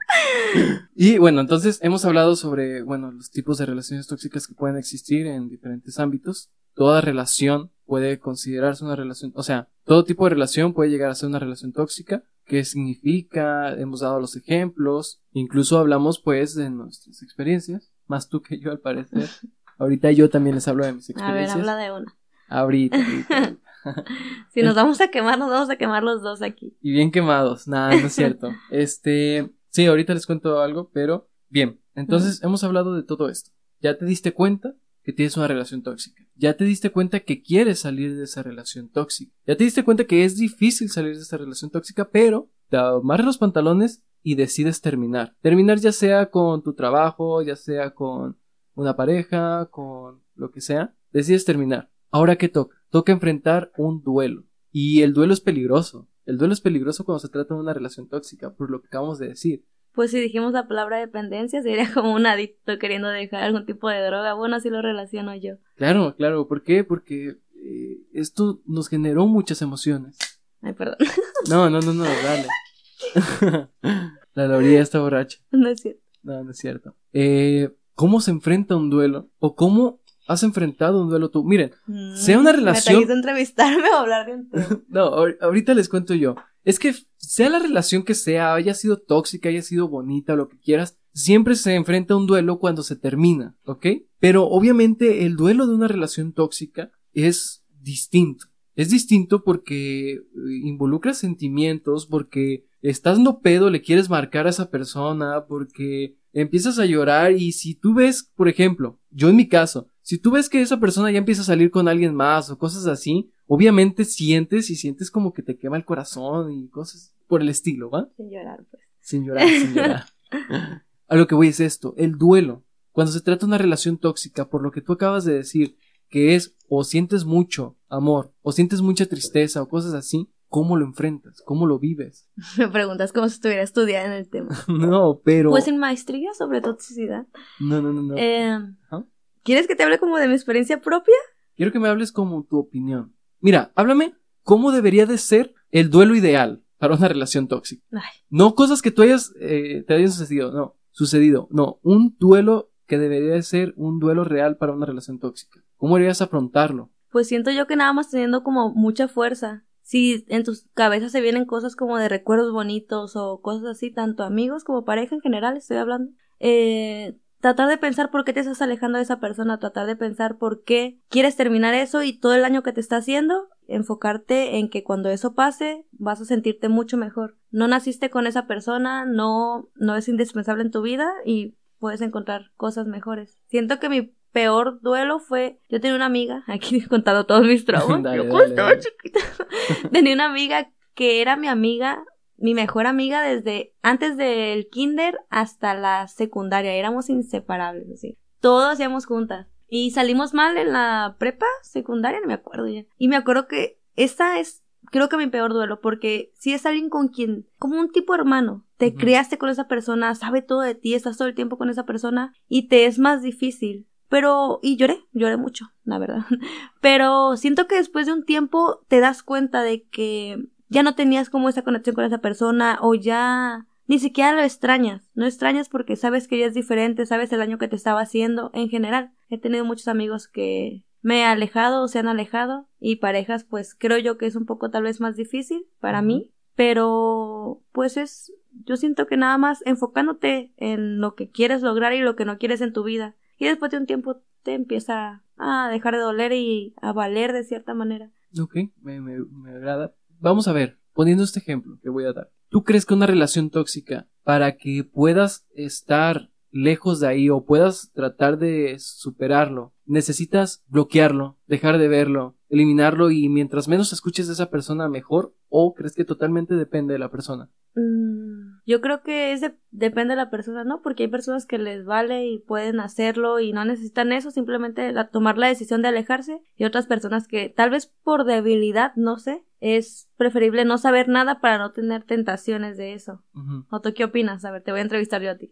Y bueno, entonces hemos hablado sobre, bueno, los tipos de relaciones tóxicas que pueden existir en diferentes ámbitos. Toda relación puede considerarse una relación, o sea, todo tipo de relación puede llegar a ser una relación tóxica. ¿Qué significa? Hemos dado los ejemplos. Incluso hablamos pues de nuestras experiencias. Más tú que yo al parecer. Ahorita yo también les hablo de mis A ver, experiencias. habla de una. Ahorita, ahorita. Si nos vamos a quemar, nos vamos a quemar los dos aquí. Y bien quemados. Nada, no es cierto. Este, sí, ahorita les cuento algo, pero bien. Entonces, hemos hablado de todo esto. Ya te diste cuenta que tienes una relación tóxica. Ya te diste cuenta que quieres salir de esa relación tóxica. Ya te diste cuenta que es difícil salir de esa relación tóxica, pero te amarras los pantalones y decides terminar. Terminar ya sea con tu trabajo, ya sea con una pareja, con lo que sea. Decides terminar. Ahora, ¿qué toca? Toca enfrentar un duelo. Y el duelo es peligroso. El duelo es peligroso cuando se trata de una relación tóxica, por lo que acabamos de decir. Pues si dijimos la palabra dependencia, sería como un adicto queriendo dejar algún tipo de droga. Bueno, así lo relaciono yo. Claro, claro. ¿Por qué? Porque eh, esto nos generó muchas emociones. Ay, perdón. No, no, no, no, dale. La Lauría está borracha. No es cierto. No, no es cierto. Eh, ¿Cómo se enfrenta un duelo? ¿O cómo has enfrentado un duelo tú? Miren, Sea una Mm, relación- Me entrevistarme o hablar de un no, ahor- ahorita les cuento yo. Es que sea la relación que sea, haya sido tóxica, haya sido bonita, lo que quieras, siempre se enfrenta a un duelo cuando se termina, ¿ok? Pero obviamente el duelo de una relación tóxica es distinto. Es distinto porque eh, involucra sentimientos, porque estás no pedo, le quieres marcar a esa persona, porque empiezas a llorar y si tú ves, por ejemplo, yo en mi caso, si tú ves que esa persona ya empieza a salir con alguien más o cosas así, obviamente sientes y sientes como que te quema el corazón y cosas por el estilo, ¿va? Sin llorar, pues. Sin llorar, sin llorar. A lo que voy es esto, el duelo. Cuando se trata de una relación tóxica, por lo que tú acabas de decir, que es o sientes mucho amor, o sientes mucha tristeza, o cosas así, ¿cómo lo enfrentas? ¿Cómo lo vives? Me preguntas como si estuviera estudiando en el tema. no, pero... Pues en maestría sobre toxicidad. No, no, no, no. Eh, Ajá. ¿Quieres que te hable como de mi experiencia propia? Quiero que me hables como tu opinión. Mira, háblame cómo debería de ser el duelo ideal para una relación tóxica. Ay. No cosas que tú hayas, eh, te hayan sucedido, no, sucedido, no, un duelo que que debería de ser un duelo real para una relación tóxica? ¿Cómo deberías afrontarlo? Pues siento yo que nada más teniendo como mucha fuerza. Si en tus cabezas se vienen cosas como de recuerdos bonitos o cosas así, tanto amigos como pareja en general, estoy hablando, eh, tratar de pensar por qué te estás alejando de esa persona, tratar de pensar por qué quieres terminar eso y todo el daño que te está haciendo, enfocarte en que cuando eso pase vas a sentirte mucho mejor. No naciste con esa persona, no, no es indispensable en tu vida y puedes encontrar cosas mejores. Siento que mi peor duelo fue, yo tenía una amiga, aquí he contado todos mis traumas, Dale, yo dale, cuando estaba dale. chiquita, tenía una amiga que era mi amiga, mi mejor amiga desde antes del kinder hasta la secundaria, éramos inseparables, así. Todo hacíamos juntas. Y salimos mal en la prepa, secundaria, no me acuerdo ya. Y me acuerdo que esta es, creo que mi peor duelo, porque si es alguien con quien, como un tipo hermano, te Ujú. criaste con esa persona, sabe todo de ti, estás todo el tiempo con esa persona y te es más difícil. Pero, y lloré, lloré mucho, la verdad. Pero siento que después de un tiempo te das cuenta de que ya no tenías como esa conexión con esa persona o ya ni siquiera lo extrañas. No extrañas porque sabes que ella es diferente, sabes el daño que te estaba haciendo en general. He tenido muchos amigos que me he alejado o se han alejado y parejas pues creo yo que es un poco tal vez más difícil para mí, pero pues es yo siento que nada más enfocándote en lo que quieres lograr y lo que no quieres en tu vida y después de un tiempo te empieza a dejar de doler y a valer de cierta manera. Ok, me, me, me agrada. Vamos a ver, poniendo este ejemplo que voy a dar. ¿Tú crees que una relación tóxica, para que puedas estar lejos de ahí o puedas tratar de superarlo, necesitas bloquearlo, dejar de verlo, eliminarlo y mientras menos escuches de esa persona mejor o crees que totalmente depende de la persona? Mm, Yo creo que es de- depende de la persona, ¿no? Porque hay personas que les vale y pueden hacerlo y no necesitan eso, simplemente la- tomar la decisión de alejarse y otras personas que tal vez por debilidad, no sé, es preferible no saber nada para no tener tentaciones de eso. Ujú. ¿O tú qué opinas? A ver, te voy a entrevistar yo a ti.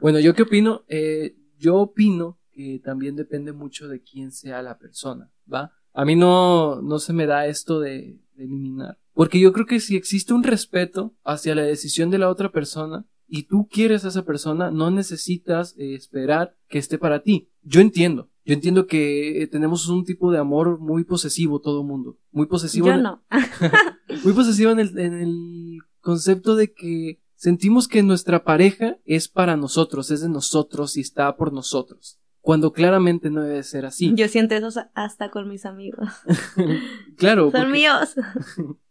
Bueno, ¿yo qué opino? Eh, yo opino que también depende mucho de quién sea la persona, ¿va? A mí no, no se me da esto de, de eliminar. Porque yo creo que si existe un respeto hacia la decisión de la otra persona y tú quieres a esa persona, no necesitas eh, esperar que esté para ti. Yo entiendo. Yo entiendo que eh, tenemos un tipo de amor muy posesivo todo mundo. Muy posesivo. Yo en- no. muy posesiva en el, en el concepto de que sentimos que nuestra pareja es para nosotros, es de nosotros y está por nosotros. Cuando claramente no debe ser así. Yo siento eso hasta con mis amigos. claro. Son porque- míos.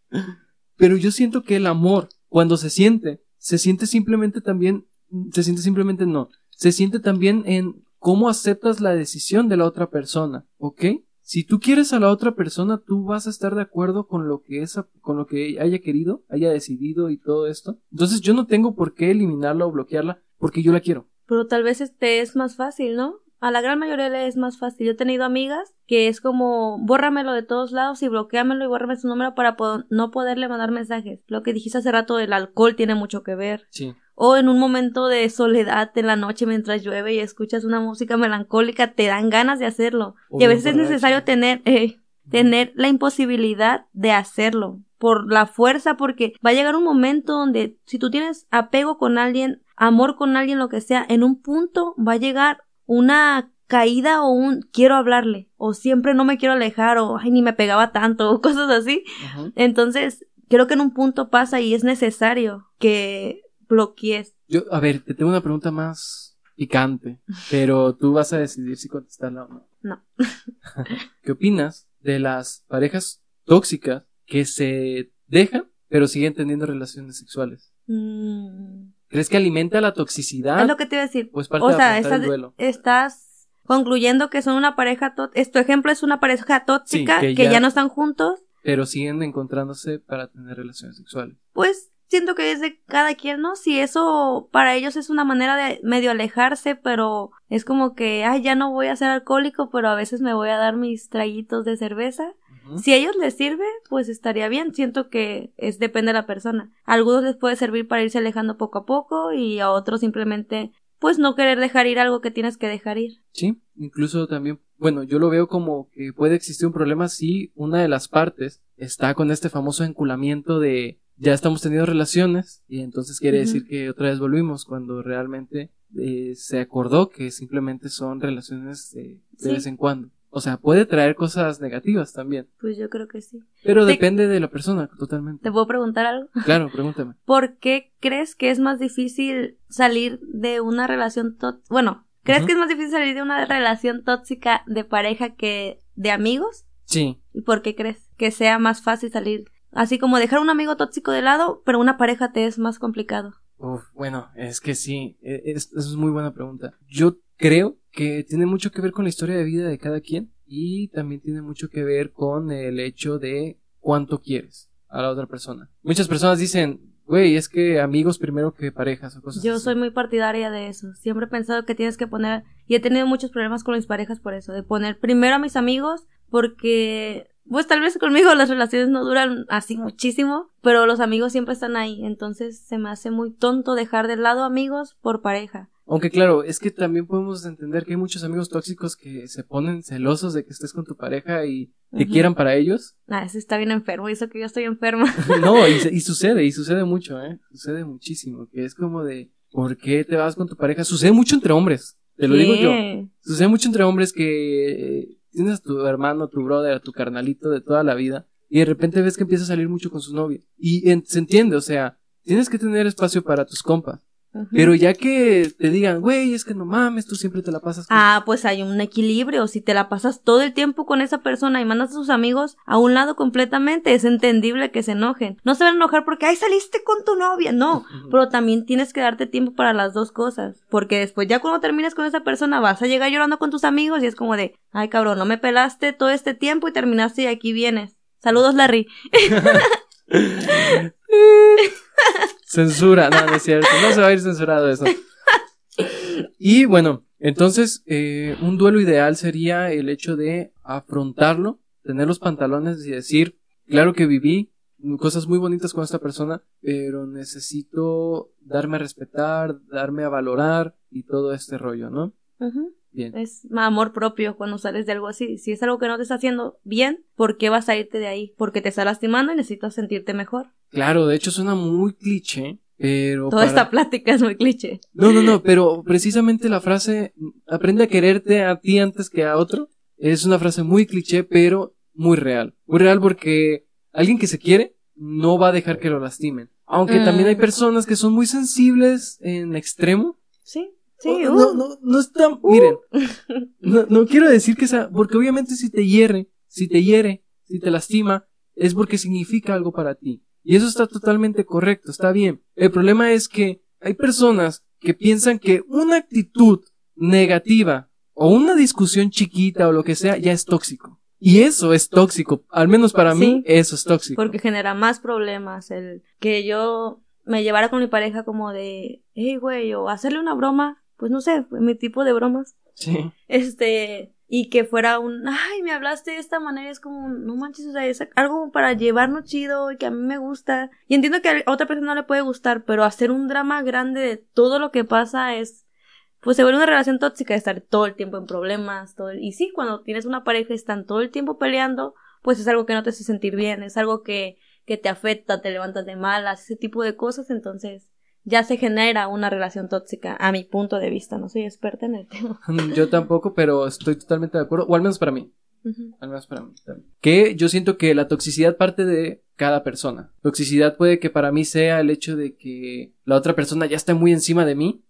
pero yo siento que el amor, cuando se siente, se siente simplemente también, se siente simplemente no, se siente también en cómo aceptas la decisión de la otra persona, ¿ok? Si tú quieres a la otra persona, tú vas a estar de acuerdo con lo que esa, con lo que haya querido, haya decidido y todo esto. Entonces yo no tengo por qué eliminarla o bloquearla porque yo la quiero. Pero tal vez este es más fácil, ¿no? A la gran mayoría le es más fácil. Yo he tenido amigas que es como bórramelo de todos lados y bloqueamelo y bórrame su número para po- no poderle mandar mensajes. Lo que dijiste hace rato del alcohol tiene mucho que ver. Sí. O en un momento de soledad en la noche mientras llueve y escuchas una música melancólica, te dan ganas de hacerlo. Y a veces es necesario tener, eh, tener la imposibilidad de hacerlo por la fuerza porque va a llegar un momento donde si tú tienes apego con alguien, amor con alguien, lo que sea, en un punto va a llegar una caída o un quiero hablarle o siempre no me quiero alejar o ay ni me pegaba tanto o cosas así. Ajá. Entonces, creo que en un punto pasa y es necesario que bloquees. Yo, a ver, te tengo una pregunta más picante, pero tú vas a decidir si contestarla o no. No. ¿Qué opinas de las parejas tóxicas que se dejan, pero siguen teniendo relaciones sexuales? Mm, ¿Crees que alimenta la toxicidad? es lo que te iba a decir. ¿O es parte O de sea, afrontar estás, el duelo? estás concluyendo que son una pareja tóxica. Tu ejemplo es una pareja tóxica que que, ya- ya... no están juntos. Pero siguen encontrándose para tener relaciones sexuales. Pues siento que es de cada quien, ¿no? Si eso para ellos es una manera de medio alejarse, pero es como que, ay, ya no voy a ser alcohólico, pero a veces me voy a dar mis traguitos de cerveza. Si a ellos les sirve, pues estaría bien. Siento que es depende de la persona. A algunos les puede servir para irse alejando poco a poco y a otros simplemente pues no querer dejar ir algo que tienes que dejar ir. Sí, incluso también, bueno, yo lo veo como que puede existir un problema si una de las partes está con este famoso enculamiento de ya estamos teniendo relaciones y entonces quiere decir que otra vez volvimos cuando realmente eh, se acordó que simplemente son relaciones de, de Sí. vez en cuando. O sea, puede traer cosas negativas también. Pues yo creo que sí. Pero Te- depende de la persona, totalmente. ¿Te puedo preguntar algo? Claro, pregúntame. ¿Por qué crees que es más difícil salir de una relación tóxica? Bueno, ¿crees que es más difícil salir de una relación tóxica de pareja que de amigos? Sí. ¿Y por qué crees que sea más fácil salir? Así como dejar un amigo tóxico de lado, pero una pareja te es más complicado. Uf, bueno, es que sí, e- es, es muy buena pregunta. Yo creo que tiene mucho que ver con la historia de vida de cada quien y también tiene mucho que ver con el hecho de cuánto quieres a la otra persona. Muchas personas dicen, güey, es que amigos primero que parejas o cosas Yo así. soy muy partidaria de eso. Siempre he pensado que tienes que poner, y he tenido muchos problemas con mis parejas por eso, de poner primero a mis amigos, porque, pues tal vez conmigo las relaciones no duran así muchísimo, pero los amigos siempre están ahí. Entonces se me hace muy tonto dejar de lado amigos por pareja. Aunque claro, es que también podemos entender que hay muchos amigos tóxicos que se ponen celosos de que estés con tu pareja y te quieran para ellos. Ah, ese está bien enfermo, y eso que yo estoy enferma. No, y, y sucede, y sucede mucho, ¿eh? Sucede muchísimo, que es como de, ¿por qué te vas con tu pareja? Sucede mucho entre hombres, te lo digo yo. Sucede mucho entre hombres que tienes a tu hermano, tu brother, a tu carnalito de toda la vida, y de repente ves que empieza a salir mucho con su novia. Y en- se entiende, o sea, tienes que tener espacio para tus compas. Pero ya que te digan, güey, es que no mames, tú siempre te la pasas con... Ah, pues hay un equilibrio. Si te la pasas todo el tiempo con esa persona y mandas a tus amigos a un lado completamente, es entendible que se enojen. No se van a enojar porque, ay, saliste con tu novia. No, pero también tienes que darte tiempo para las dos cosas. Porque después, ya cuando termines con esa persona, vas a llegar llorando con tus amigos y es como de, ay, cabrón, no me pelaste todo este tiempo y terminaste y aquí vienes. Saludos, Larry. Censura, no, no es cierto, no se va a ir censurado eso. Y bueno, entonces eh, un duelo ideal sería el hecho de afrontarlo, tener los pantalones y decir, claro que viví cosas muy bonitas con esta persona, pero necesito darme a respetar, darme a valorar y todo este rollo, ¿no? Ujú. Bien. Es amor propio cuando sales de algo así. Si es algo que no te está haciendo bien, ¿por qué vas a irte de ahí? Porque te está lastimando y necesitas sentirte mejor. Claro, de hecho suena muy cliché, pero... Toda para- esta plática es muy cliché. No, no, no, pero precisamente la frase aprende a quererte a ti antes que a otro es una frase muy cliché, pero muy real. Muy real porque alguien que se quiere no va a dejar que lo lastimen. Aunque Mm. también hay personas que son muy sensibles en extremo. Sí, sí. Oh, uh. No, no, no está, miren, no, no quiero decir que sea, porque obviamente si te hiere, si te hiere, si te lastima, es porque significa algo para ti. Y eso está totalmente correcto, está bien. El problema es que hay personas que piensan que una actitud negativa o una discusión chiquita o lo que sea ya es tóxico. Y eso es tóxico, al menos para mí eso es tóxico. Porque genera más problemas. El que yo me llevara con mi pareja como de, hey, güey, o hacerle una broma. Pues no sé, mi tipo de bromas. Sí. Este, y que fuera un, ay, me hablaste de esta manera, es como, no manches, o sea, es algo para llevarnos chido y que a mí me gusta. Y entiendo que a otra persona no le puede gustar, pero hacer un drama grande de todo lo que pasa es, pues se vuelve una relación tóxica de estar todo el tiempo en problemas, todo el- y sí, cuando tienes una pareja y están todo el tiempo peleando, pues es algo que no te hace sentir bien, es algo que, que te afecta, te levantas de malas, ese tipo de cosas, entonces ya se genera una relación tóxica, a mi punto de vista, no soy experta en el tema. Yo tampoco, pero estoy totalmente de acuerdo, o al menos para mí. Al menos para mí también. Que yo siento que la toxicidad parte de cada persona. Toxicidad puede que para mí sea el hecho de que la otra persona ya está muy encima de mí.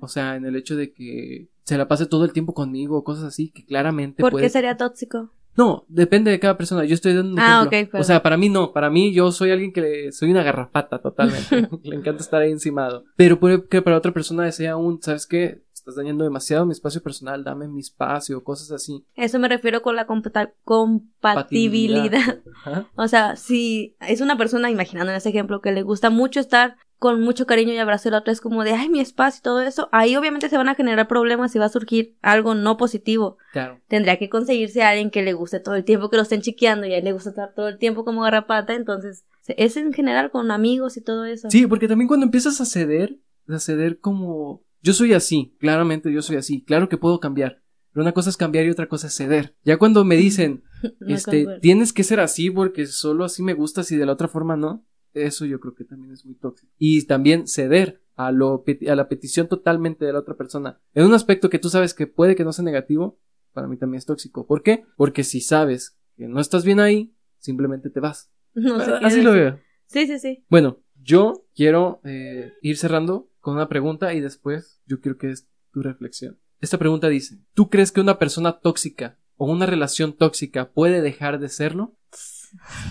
O sea, en el hecho de que se la pase todo el tiempo conmigo cosas así que claramente ¿Por puede... qué sería tóxico? No, depende de cada persona. Yo estoy dando un Ah, ejemplo. O sea, para mí no. Para mí yo soy alguien que le- soy una garrapata totalmente. le encanta estar ahí encimado. Pero puede que para otra persona sea un, ¿sabes qué? Estás dañando demasiado mi espacio personal, dame mi espacio, cosas así. Eso me refiero con la compatibilidad. Ajá. O sea, si es una persona, imaginando en ese ejemplo, que le gusta mucho estar con mucho cariño y abrazo y la otra es como de, ay, mi espacio y todo eso, ahí obviamente se van a generar problemas y va a surgir algo no positivo. Claro. Tendría que conseguirse a alguien que le guste todo el tiempo que lo estén chiqueando y a él le gusta estar todo el tiempo como garrapata, entonces es en general con amigos y todo eso. Sí, porque también cuando empiezas a ceder, a ceder como yo soy así, claramente yo soy así, claro que puedo cambiar, pero una cosa es cambiar y otra cosa es ceder. Ya cuando me dicen, No este, concuerdo. tienes que ser así porque solo así me gustas y de la otra forma no, eso yo creo que también es muy tóxico. Y también ceder a, lo, a la petición totalmente de la otra persona, en un aspecto que tú sabes que puede que no sea negativo, para mí también es tóxico. ¿Por qué? Porque si sabes que no estás bien ahí, simplemente te vas. No sé qué Así lo veo. Sí, sí, sí. Bueno, yo quiero eh, ir cerrando con una pregunta y después yo quiero que es tu reflexión. Esta pregunta dice, ¿tú crees que una persona tóxica o una relación tóxica puede dejar de serlo?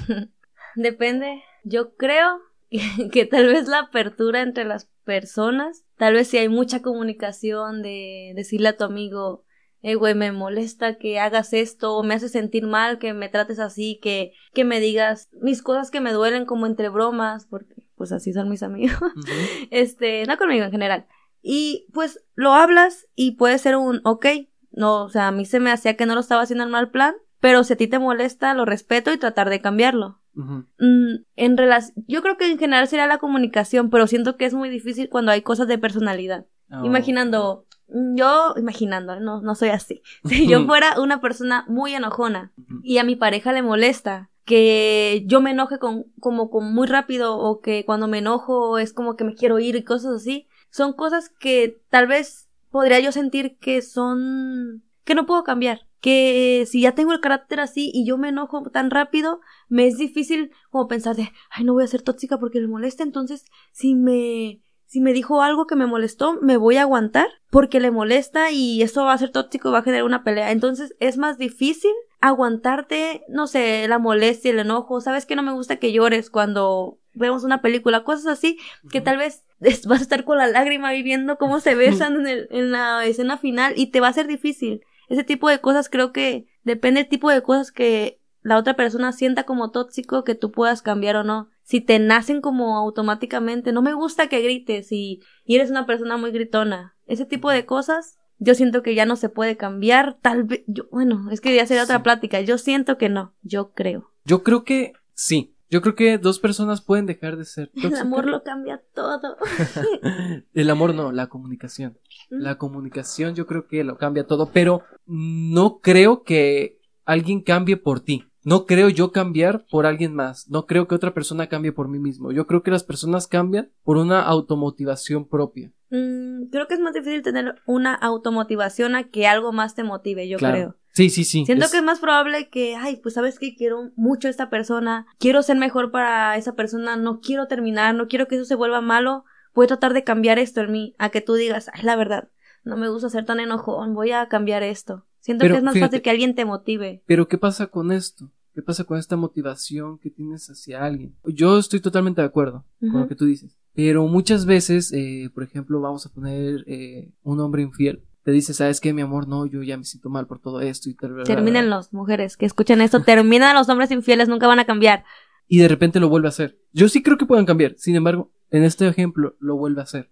Depende. Yo creo que, que tal vez la apertura entre las personas, tal vez si hay mucha comunicación de decirle a tu amigo, eh, güey, me molesta que hagas esto, o me hace sentir mal que me trates así, que, que me digas mis cosas que me duelen como entre bromas, porque pues así son mis amigos. Este, no conmigo en general. Y pues lo hablas y puede ser un, ok, no, o sea, a mí se me hacía que no lo estaba haciendo en mal plan, pero si a ti te molesta, lo respeto y tratar de cambiarlo. Ujú. Mm, en relación, yo creo que en general sería la comunicación, pero siento que es muy difícil cuando hay cosas de personalidad. Ah, Imaginando, mm, yo, imaginando, no, no soy así. Si yo fuera una persona muy enojona y a mi pareja le molesta que yo me enoje con, como, con muy rápido o que cuando me enojo es como que me quiero ir y cosas así, son cosas que tal vez podría yo sentir que son, que no puedo cambiar. Que si ya tengo el carácter así y yo me enojo tan rápido, me es difícil como pensar de, ay, no voy a ser tóxica porque me molesta, entonces si me, si me dijo algo que me molestó, me voy a aguantar porque le molesta y eso va a ser tóxico y va a generar una pelea. Entonces es más difícil aguantarte, no sé, la molestia, el enojo. Sabes que no me gusta que llores cuando vemos una película, cosas así que tal vez vas a estar con la lágrima viviendo cómo se besan en, el- en la escena final y te va a ser difícil. Ese tipo de cosas creo que depende del tipo de cosas que la otra persona sienta como tóxico que tú puedas cambiar o no. Si te nacen como automáticamente, no me gusta que grites y, y eres una persona muy gritona. Ese tipo de cosas, yo siento que ya no se puede cambiar. Tal vez, yo, bueno, es que ya sería otra plática. Yo siento que no, yo creo. Yo creo que sí. Yo creo que dos personas pueden dejar de ser El amor lo cambia todo. El amor no, la comunicación. La comunicación yo creo que lo cambia todo, pero no creo que alguien cambie por ti. No creo yo cambiar por alguien más. No creo que otra persona cambie por mí mismo. Yo creo que las personas cambian por una automotivación propia. Mm, creo que es más difícil tener una automotivación a que algo más te motive, yo Claro. creo. Sí, sí, sí. Siento Es- que es más probable que, ay, pues sabes que quiero mucho a esta persona, quiero ser mejor para esa persona, no quiero terminar, no quiero que eso se vuelva malo, voy a tratar de cambiar esto en mí, a que tú digas, ay, la verdad, no me gusta ser tan enojón, voy a cambiar esto. Siento Pero que es más fíjate- fácil que alguien te motive. Pero ¿qué pasa con esto? ¿Qué pasa con esta motivación que tienes hacia alguien? Yo estoy totalmente de acuerdo con lo que tú dices. Pero muchas veces, eh, por ejemplo, vamos a poner eh, un hombre infiel. Te dice, ¿sabes qué, mi amor? No, yo ya me siento mal por todo esto y tal. Terminen los mujeres que escuchen esto, terminan los hombres infieles, nunca van a cambiar. Y de repente lo vuelve a hacer. Yo sí creo que puedan cambiar. Sin embargo, en este ejemplo, lo vuelve a hacer.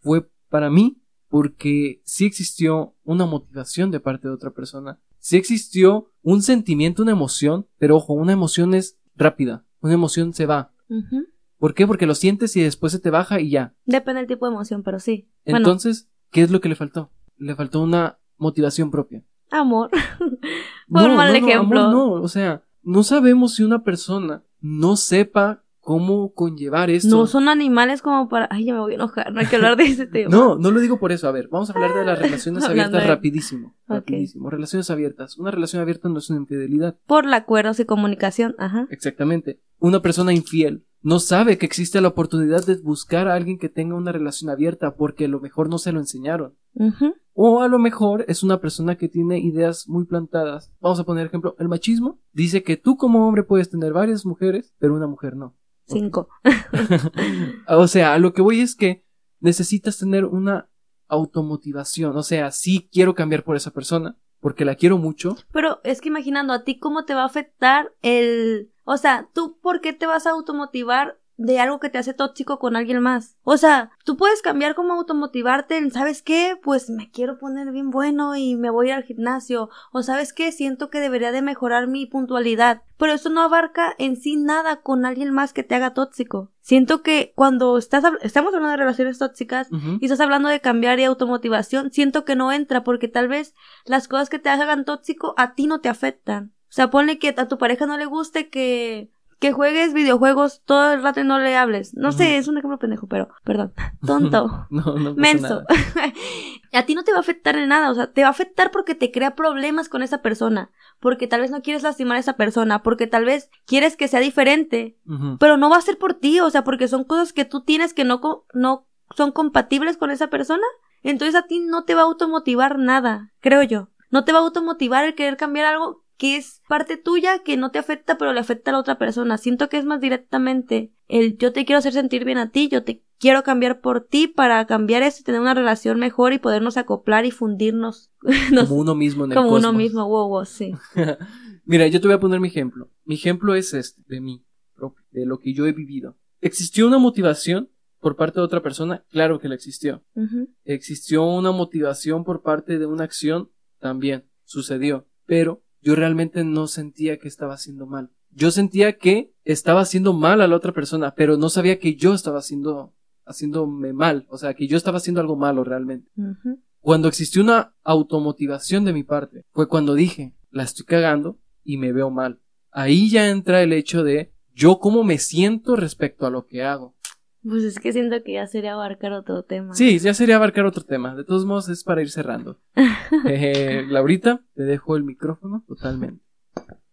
Fue para mí porque sí existió una motivación de parte de otra persona. Sí existió un sentimiento, una emoción, pero ojo, una emoción es rápida. Una emoción se va. ¿Por qué? Porque lo sientes y después se te baja y ya. Depende del tipo de emoción, pero sí. Bueno, Entonces, ¿qué es lo que le faltó? Le faltó una motivación propia. amor. Por No, mal no, no, ejemplo. amor, no, o sea, no sabemos si una persona no sepa cómo conllevar esto. No son animales como para. Ay, ya me voy a enojar. No hay que hablar de ese tema. No, no lo digo por eso. A ver, vamos a hablar de las relaciones abiertas de- rapidísimo. Ok. Rapidísimo. Relaciones abiertas. Una relación abierta no es una infidelidad. Por la acuerdos y comunicación. Ajá. Exactamente. Una persona infiel no sabe que existe la oportunidad de buscar a alguien que tenga una relación abierta porque a lo mejor no se lo enseñaron. O a lo mejor es una persona que tiene ideas muy plantadas. Vamos a poner ejemplo, el machismo dice que tú como hombre puedes tener varias mujeres, pero una mujer no. Cinco. O sea, a lo que voy es que necesitas tener una automotivación. O sea, sí quiero cambiar por esa persona, porque la quiero mucho. Pero es que imaginando a ti cómo te va a afectar el. O sea, tú, ¿por qué te vas a automotivar de algo que te hace tóxico con alguien más? O sea, tú puedes cambiar como automotivarte en, ¿sabes qué? Pues me quiero poner bien bueno y me voy al gimnasio. O ¿sabes qué? Siento que debería de mejorar mi puntualidad. Pero eso no abarca en sí nada con alguien más que te haga tóxico. Siento que cuando estás, estamos hablando de relaciones tóxicas, y estás hablando de cambiar y automotivación, siento que no entra porque tal vez las cosas que te hagan tóxico a ti no te afectan. O sea, ponle que a tu pareja no le guste que que juegues videojuegos todo el rato y no le hables. No sé, es un ejemplo pendejo, pero, perdón. Tonto. no, no Menso. a ti no te va a afectar en nada, o sea, te va a afectar porque te crea problemas con esa persona, porque tal vez no quieres lastimar a esa persona, porque tal vez quieres que sea diferente, pero no va a ser por ti, o sea, porque son cosas que tú tienes que no, co- no son compatibles con esa persona, entonces a ti no te va a automotivar nada, creo yo. No te va a automotivar el querer cambiar algo que es parte tuya, que no te afecta, pero le afecta a la otra persona. Siento que es más directamente el yo te quiero hacer sentir bien a ti, yo te quiero cambiar por ti para cambiar eso y tener una relación mejor y podernos acoplar y fundirnos nos- Como uno mismo en el como uno cosmos. mismo, wow, wow, sí. Mira, yo te voy a poner mi ejemplo. Mi ejemplo es este, de mí, de lo que yo he vivido. ¿Existió una motivación por parte de otra persona? Claro que la existió. Existió una motivación por parte de una acción, también sucedió, pero yo realmente no sentía que estaba haciendo mal. Yo sentía que estaba haciendo mal a la otra persona, pero no sabía que yo estaba haciendo haciéndome mal, o sea, que yo estaba haciendo algo malo realmente. Cuando existió una automotivación de mi parte, fue cuando dije, la estoy cagando y me veo mal. Ahí ya entra el hecho de yo cómo me siento respecto a lo que hago. Pues es que siento que ya sería abarcar otro tema. Sí, ya sería abarcar otro tema. De todos modos, es para ir cerrando. Eh, Laurita, te dejo el micrófono totalmente.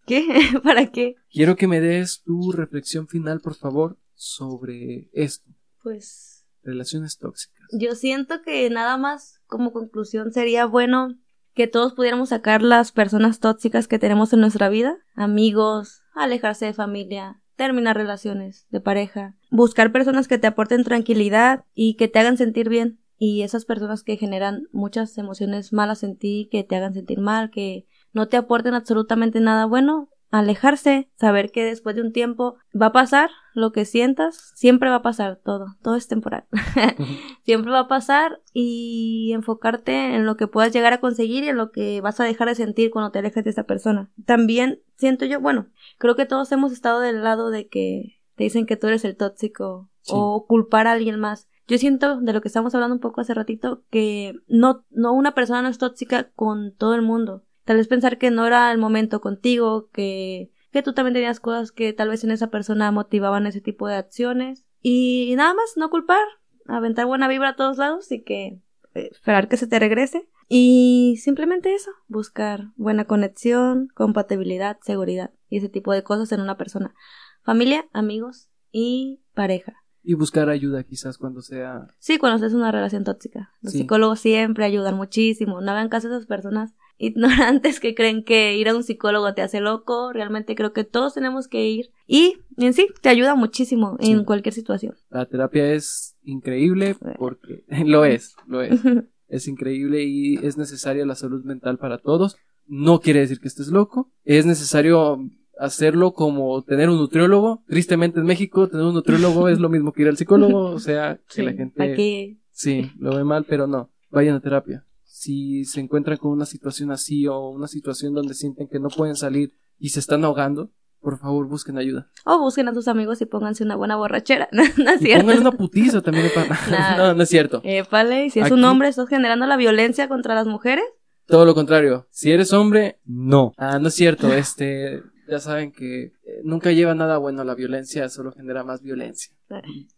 ¿Qué? ¿Para qué? Quiero que me des tu reflexión final, por favor, sobre esto. Pues Relaciones tóxicas. yo siento que nada más como conclusión sería bueno que todos pudiéramos sacar las personas tóxicas que tenemos en nuestra vida, amigos, alejarse de familia, terminar relaciones de pareja, buscar personas que te aporten tranquilidad y que te hagan sentir bien y esas personas que generan muchas emociones malas en ti, que te hagan sentir mal, que no te aporten absolutamente nada bueno, alejarse, saber que después de un tiempo va a pasar lo que sientas, siempre va a pasar todo, todo es temporal. siempre va a pasar y enfocarte en lo que puedas llegar a conseguir y en lo que vas a dejar de sentir cuando te alejes de esa persona. También siento yo, bueno, creo que todos hemos estado del lado de que te dicen que tú eres el tóxico Sí. o culpar a alguien más. Yo siento, de lo que estamos hablando un poco hace ratito, que no, no una persona no es tóxica con todo el mundo. Tal vez pensar que no era el momento contigo, que, que tú también tenías cosas que tal vez en esa persona motivaban ese tipo de acciones. Y nada más, no culpar, aventar buena vibra a todos lados y que eh, esperar que se te regrese. Y simplemente eso, buscar buena conexión, compatibilidad, seguridad y ese tipo de cosas en una persona. Familia, amigos y pareja. Y buscar ayuda quizás cuando sea... Sí, cuando en una relación tóxica. Los Sí. psicólogos siempre ayudan muchísimo. No hagan caso a esas personas ignorantes que creen que ir a un psicólogo te hace loco. Realmente creo que todos tenemos que ir. Y en sí, te ayuda muchísimo Sí. en cualquier situación. La terapia es increíble porque lo es, lo es. Es increíble y es necesaria la salud mental para todos. No quiere decir que estés loco. Es necesario hacerlo como tener un nutriólogo. Tristemente en México tener un nutriólogo es lo mismo que ir al psicólogo. O sea, que la gente... Aquí, Sí, lo ve mal, pero no. Vayan a terapia. Si se encuentran con una situación así o una situación donde sienten que no pueden salir y se están ahogando, por favor busquen ayuda. o busquen a tus amigos y pónganse una buena borrachera. no, no es Y cierto. pongan una putiza también. Nah. no, no es cierto. Épale, y si es Aquí- un hombre, estás generando la violencia contra las mujeres. Todo lo contrario. Si eres hombre, no. Ah, no es cierto. Este, ya saben que eh, nunca lleva nada bueno la violencia, solo genera más violencia.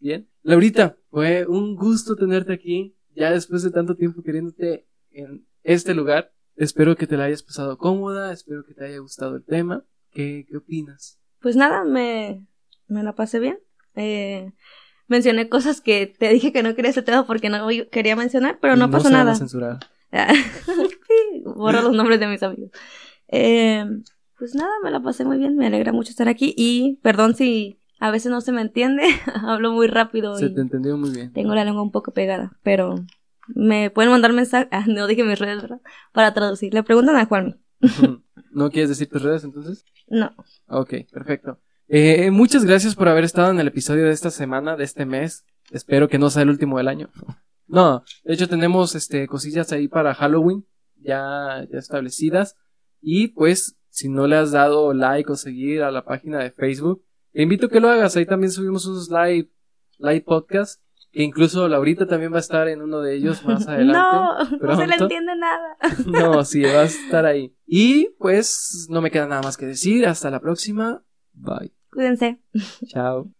Bien. Laurita, fue un gusto tenerte aquí. Ya después de tanto tiempo queriéndote en este lugar. Espero que te la hayas pasado cómoda. Espero que te haya gustado el tema. ¿Qué, qué opinas? Pues nada, me, me la pasé bien. Eh, mencioné cosas que te dije que no quería ese tema porque no quería mencionar, pero no, pasó se van a nada. censurar. Sí, Borro los nombres de mis amigos. Eh, pues nada, me la pasé muy bien. Me alegra mucho estar aquí. Y perdón si a veces no se me entiende. Hablo muy rápido Se y te entendió muy bien. tengo la lengua un poco pegada. Pero me pueden mandar mensajes. Ah, no dije mis redes, ¿verdad? Para traducir. Le preguntan a Juanmi. ¿No quieres decir tus redes entonces? No. Ok, perfecto. Eh, muchas gracias por haber estado en el episodio de esta semana, de este mes. Espero que no sea el último del año. No, de hecho tenemos este cosillas ahí para Halloween ya, ya establecidas. Y pues, si no le has dado like o seguir a la página de Facebook, te invito a que lo hagas. Ahí también subimos unos live, live podcasts. Incluso Laurita también va a estar en uno de ellos más adelante. no, no se le entiende nada. No, sí, va a estar ahí. Y pues no me queda nada más que decir. Hasta la próxima. Bye. Cuídense. Chao.